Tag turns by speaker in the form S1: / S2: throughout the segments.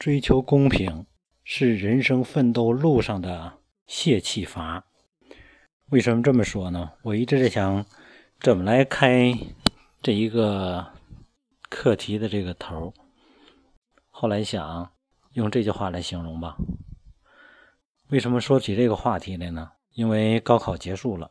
S1: 追求公平是人生奋斗路上的泄气阀。为什么这么说呢？我一直在想怎么来开这一个课题的这个头。后来想用这句话来形容吧。为什么说起这个话题来呢？因为高考结束了，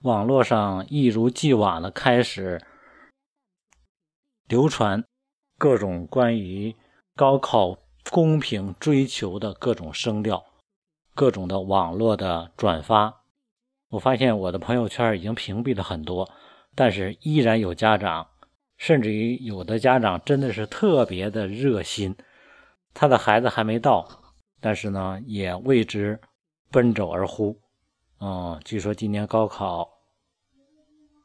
S1: 网络上一如既往的开始流传各种关于高考公平追求的各种声调。各种的网络的转发，我发现我的朋友圈已经屏蔽了很多，但是依然有家长，甚至于有的家长真的是特别的热心，他的孩子还没到，但是呢也为之奔走而呼。嗯，据说今年高考，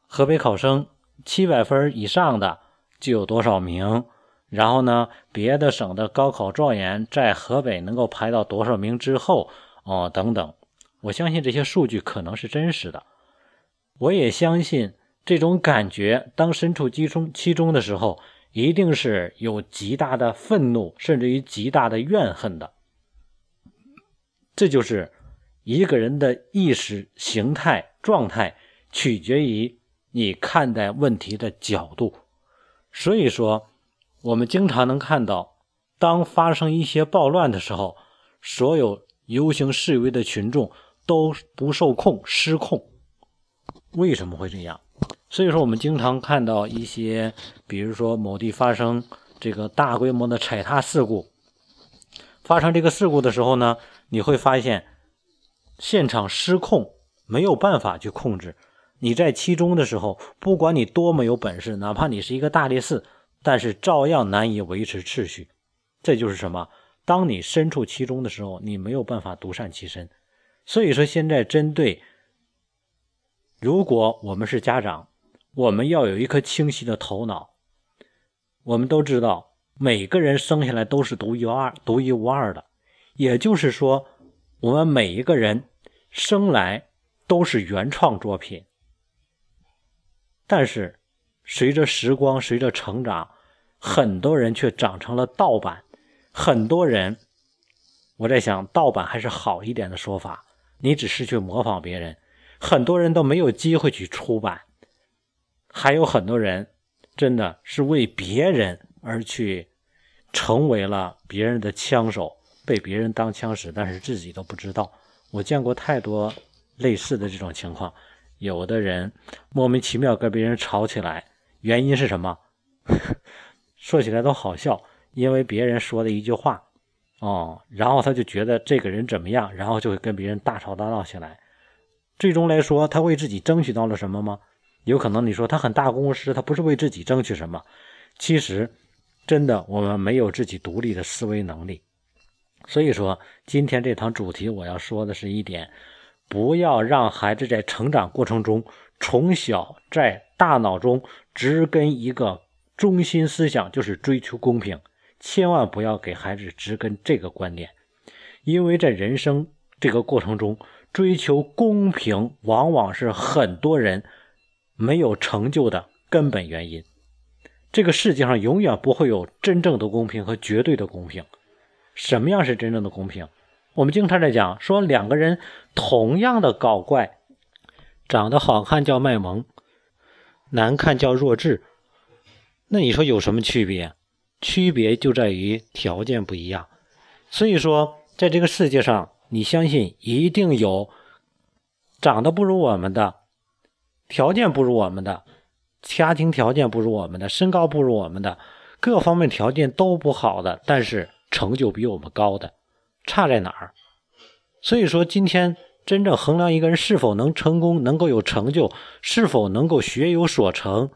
S1: 河北考生七百分以上的就有多少名，然后呢别的省的高考状元在河北能够排到多少名之后。哦，等等，我相信这些数据可能是真实的。我也相信这种感觉，当身处其中其中的时候，一定是有极大的愤怒，甚至于极大的怨恨的。这就是一个人的意识形态状态，取决于你看待问题的角度。所以说，我们经常能看到，当发生一些暴乱的时候，所有。游行示威的群众都不受控、失控，为什么会这样？所以说，我们经常看到一些，比如说某地发生这个大规模的踩踏事故，发生这个事故的时候呢，你会发现现场失控，没有办法去控制。你在其中的时候，不管你多么有本事，哪怕你是一个大力士，但是照样难以维持秩序。这就是什么？当你身处其中的时候，你没有办法独善其身。所以说，现在针对，如果我们是家长，我们要有一颗清晰的头脑。我们都知道，每个人生下来都是独一无二、独一无二的，也就是说，我们每一个人生来都是原创作品。但是，随着时光，随着成长，很多人却长成了盗版。很多人，我在想，盗版还是好一点的说法。你只是去模仿别人，很多人都没有机会去出版。还有很多人，真的是为别人而去，成为了别人的枪手，被别人当枪使，但是自己都不知道。我见过太多类似的这种情况。有的人莫名其妙跟别人吵起来，原因是什么？说起来都好笑。因为别人说的一句话，哦，然后他就觉得这个人怎么样，然后就会跟别人大吵大闹起来。最终来说，他为自己争取到了什么吗？有可能你说他很大公司，他不是为自己争取什么。其实，真的我们没有自己独立的思维能力。所以说，今天这堂主题我要说的是一点：不要让孩子在成长过程中，从小在大脑中植根一个中心思想，就是追求公平。千万不要给孩子植根这个观点，因为在人生这个过程中，追求公平往往是很多人没有成就的根本原因。这个世界上永远不会有真正的公平和绝对的公平。什么样是真正的公平？我们经常在讲说，两个人同样的搞怪，长得好看叫卖萌，难看叫弱智，那你说有什么区别？区别就在于条件不一样，所以说，在这个世界上，你相信一定有长得不如我们的，条件不如我们的，家庭条件不如我们的，身高不如我们的，各方面条件都不好的，但是成就比我们高的，差在哪儿？所以说，今天真正衡量一个人是否能成功、能够有成就，是否能够学有所成，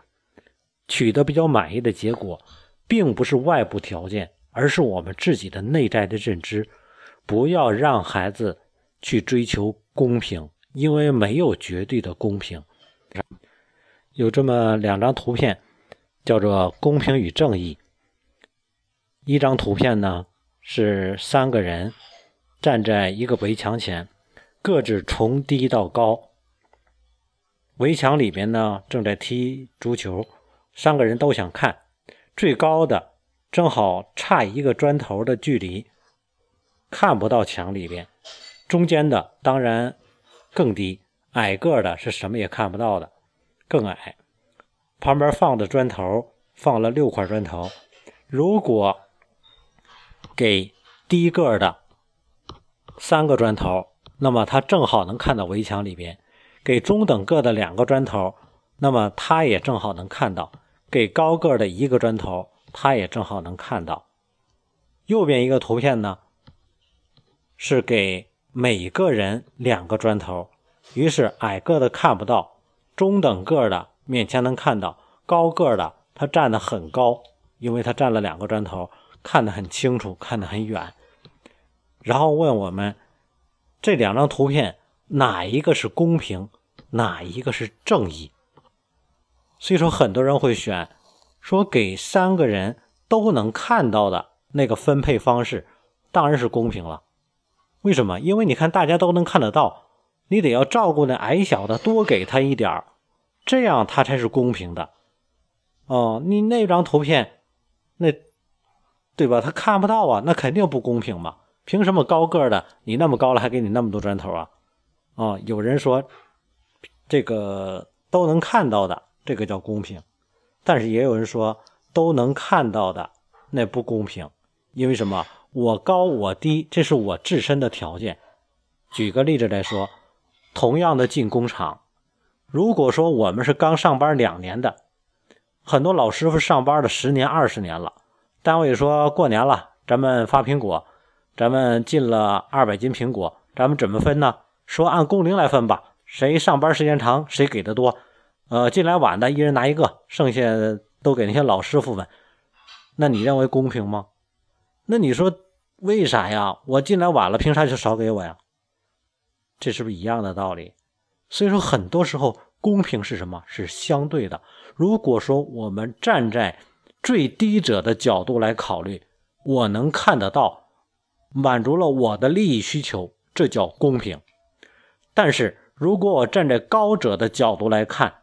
S1: 取得比较满意的结果。并不是外部条件，而是我们自己的内在的认知。不要让孩子去追求公平，因为没有绝对的公平。有这么两张图片，叫做“公平与正义”。一张图片呢是三个人站在一个围墙前，各自从低到高。围墙里边呢正在踢足球，三个人都想看。最高的正好差一个砖头的距离，看不到墙里边。中间的当然更低，矮个的是什么也看不到的，更矮。旁边放的砖头放了六块砖头，如果给低个的三个砖头，那么他正好能看到围墙里边；给中等个的两个砖头，那么他也正好能看到；给高个的一个砖头，他也正好能看到。右边一个图片呢，是给每个人两个砖头，于是矮个的看不到，中等个的勉强能看到，高个的他站得很高，因为他占了两个砖头，看得很清楚，看得很远。然后问我们，这两张图片哪一个是公平，哪一个是正义？所以说，很多人会选说给三个人都能看到的那个分配方式，当然是公平了。为什么？因为你看大家都能看得到，你得要照顾那矮小的，多给他一点这样他才是公平的。哦，你那张图片，那对吧？他看不到啊，那肯定不公平嘛。凭什么高个的你那么高了还给你那么多砖头啊？啊，有人说这个都能看到的这个叫公平，但是也有人说都能看到的那不公平，因为什么？我高我低，这是我自身的条件。举个例子来说，同样的进工厂，如果说我们是刚上班两年的，很多老师傅上班了十年二十年了，单位说过年了，咱们发苹果。咱们进了二百斤苹果，咱们怎么分呢？说按工龄来分吧，谁上班时间长，谁给的多。呃，进来晚的，一人拿一个，剩下都给那些老师傅们。那你认为公平吗？那你说为啥呀？我进来晚了，凭啥就少给我呀？这是不是一样的道理？所以说，很多时候公平是什么？是相对的。如果说我们站在最低者的角度来考虑，我能看得到。满足了我的利益需求，这叫公平。但是如果我站在高者的角度来看，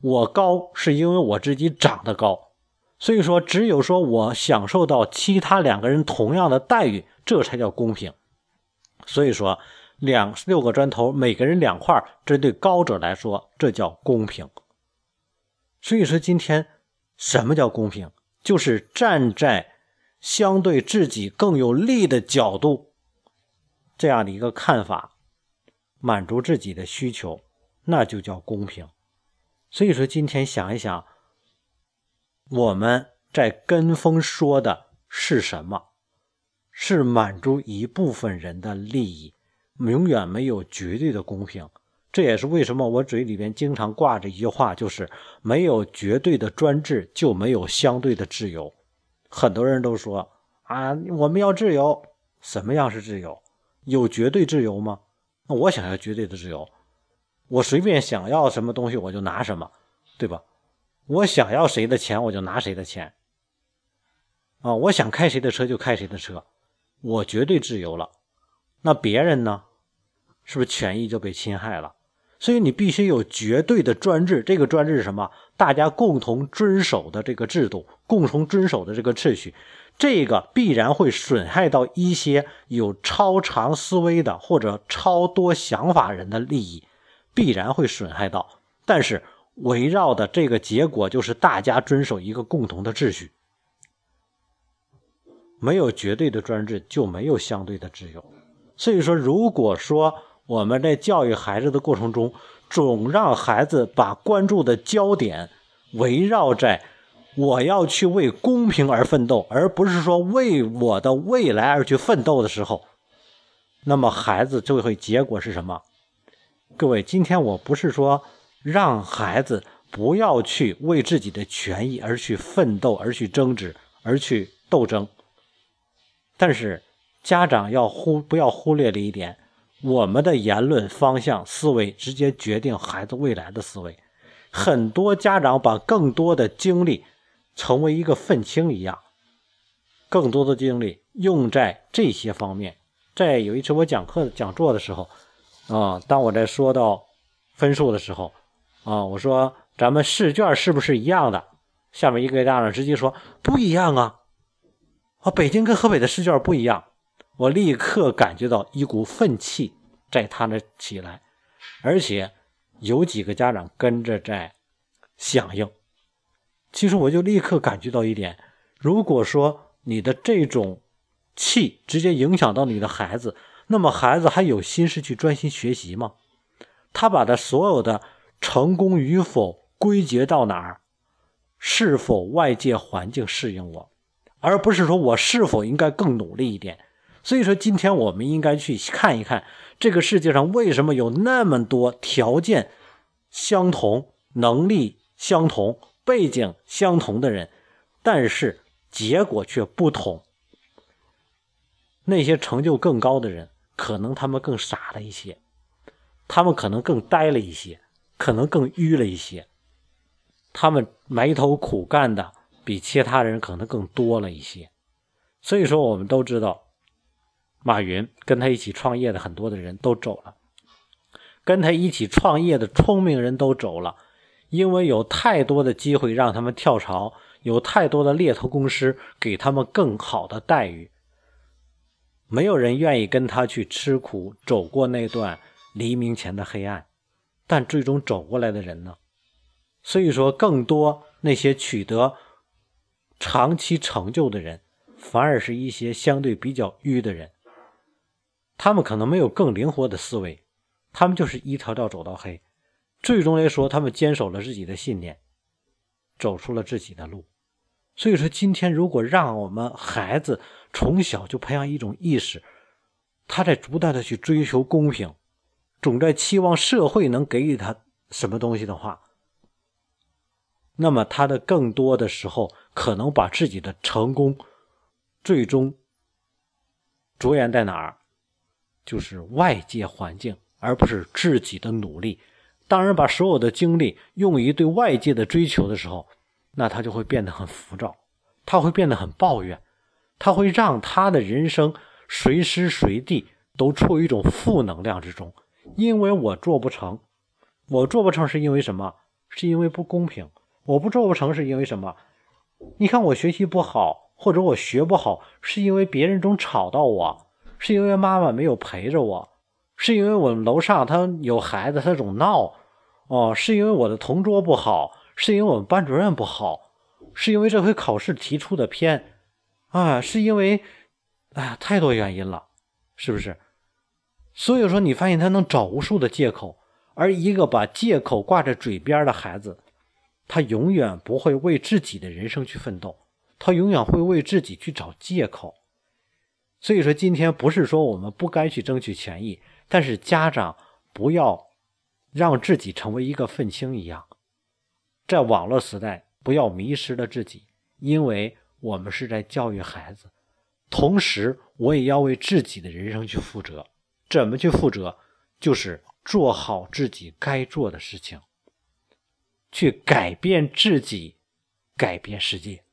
S1: 我高是因为我自己长得高，所以说只有说我享受到其他两个人同样的待遇，这才叫公平。所以说，两六个砖头，每个人两块，这对高者来说，这叫公平。所以说，今天什么叫公平？就是站在。相对自己更有利的角度，这样的一个看法，满足自己的需求，那就叫公平。所以说，今天想一想，我们在跟风说的是什么？是满足一部分人的利益，永远没有绝对的公平。这也是为什么我嘴里边经常挂着一句话，就是没有绝对的专制，就没有相对的自由。很多人都说啊，我们要自由。什么样是自由？有绝对自由吗？那我想要绝对的自由，我随便想要什么东西我就拿什么，对吧？我想要谁的钱我就拿谁的钱。啊，我想开谁的车就开谁的车，我绝对自由了。那别人呢？是不是权益就被侵害了？所以你必须有绝对的专制，这个专制是什么？大家共同遵守的这个制度，共同遵守的这个秩序，这个必然会损害到一些有超长思维的或者超多想法人的利益，必然会损害到。但是围绕的这个结果就是大家遵守一个共同的秩序，没有绝对的专制，就没有相对的自由。所以说，如果说，我们在教育孩子的过程中，总让孩子把关注的焦点围绕在我要去为公平而奋斗，而不是说为我的未来而去奋斗的时候，那么孩子就会结果是什么？各位，今天我不是说让孩子不要去为自己的权益而去奋斗、而去争执、而去斗争，但是家长要忽不要忽略了一点。我们的言论方向、思维直接决定孩子未来的思维。很多家长把更多的精力成为一个愤青一样，更多的精力用在这些方面。在有一次我讲课讲座的时候，啊，当我在说到分数的时候，啊，我说咱们试卷是不是一样的？下面一个家长直接说不一样啊。啊，北京跟河北的试卷不一样，我立刻感觉到一股愤气在他那起来，而且有几个家长跟着在响应。其实我就立刻感觉到一点：如果说你的这种气直接影响到你的孩子，那么孩子还有心思去专心学习吗？他把他所有的成功与否归结到哪儿？是否外界环境适应我，而不是说我是否应该更努力一点。所以说，今天我们应该去看一看这个世界上为什么有那么多条件相同、能力相同、背景相同的人，但是结果却不同。那些成就更高的人，可能他们更傻了一些，他们可能更呆了一些，可能更愚了一些。他们埋头苦干的比其他人可能更多了一些，所以说我们都知道，马云跟他一起创业的很多的人都走了，跟他一起创业的聪明人都走了，因为有太多的机会让他们跳槽，有太多的猎头公司给他们更好的待遇，没有人愿意跟他去吃苦，走过那段黎明前的黑暗，但最终走过来的人呢？所以说，更多那些取得长期成就的人，反而是一些相对比较愚的人。他们可能没有更灵活的思维，他们就是一条道走到黑。最终来说，他们坚守了自己的信念，走出了自己的路。所以说，今天如果让我们孩子从小就培养一种意识，他在不断的去追求公平，总在期望社会能给予他什么东西的话。那么，他的更多的时候可能把自己的成功最终着眼在哪儿？就是外界环境，而不是自己的努力。当然，把所有的精力用于对外界的追求的时候，那他就会变得很浮躁，他会变得很抱怨，他会让他的人生随时随地都处于一种负能量之中。因为我做不成，我做不成是因为什么？是因为不公平。我不做不成是因为什么？你看我学习不好，或者我学不好，是因为别人总吵到我，是因为妈妈没有陪着我，是因为我们楼上他有孩子他总闹，哦，是因为我的同桌不好，是因为我们班主任不好，是因为这回考试提出的偏，啊，是因为，哎呀，太多原因了，是不是？所以说，你发现他能找无数的借口，而一个把借口挂在嘴边的孩子。他永远不会为自己的人生去奋斗，他永远会为自己去找借口。所以说，今天不是说我们不该去争取权益，但是家长不要让自己成为一个愤青一样，在网络时代不要迷失了自己，因为我们是在教育孩子，同时我也要为自己的人生去负责。怎么去负责？就是做好自己该做的事情。去改变自己，改变世界。